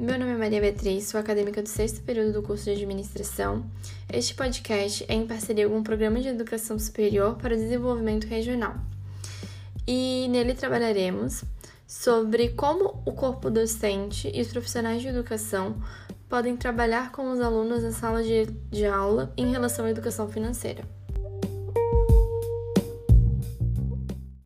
meu nome é Maria Beatriz, sou acadêmica do sexto período do curso de administração. Este podcast é em parceria com o Programa de Educação Superior para o Desenvolvimento Regional. E nele trabalharemos sobre como o corpo docente e os profissionais de educação podem trabalhar com os alunos na sala de, de aula em relação à educação financeira.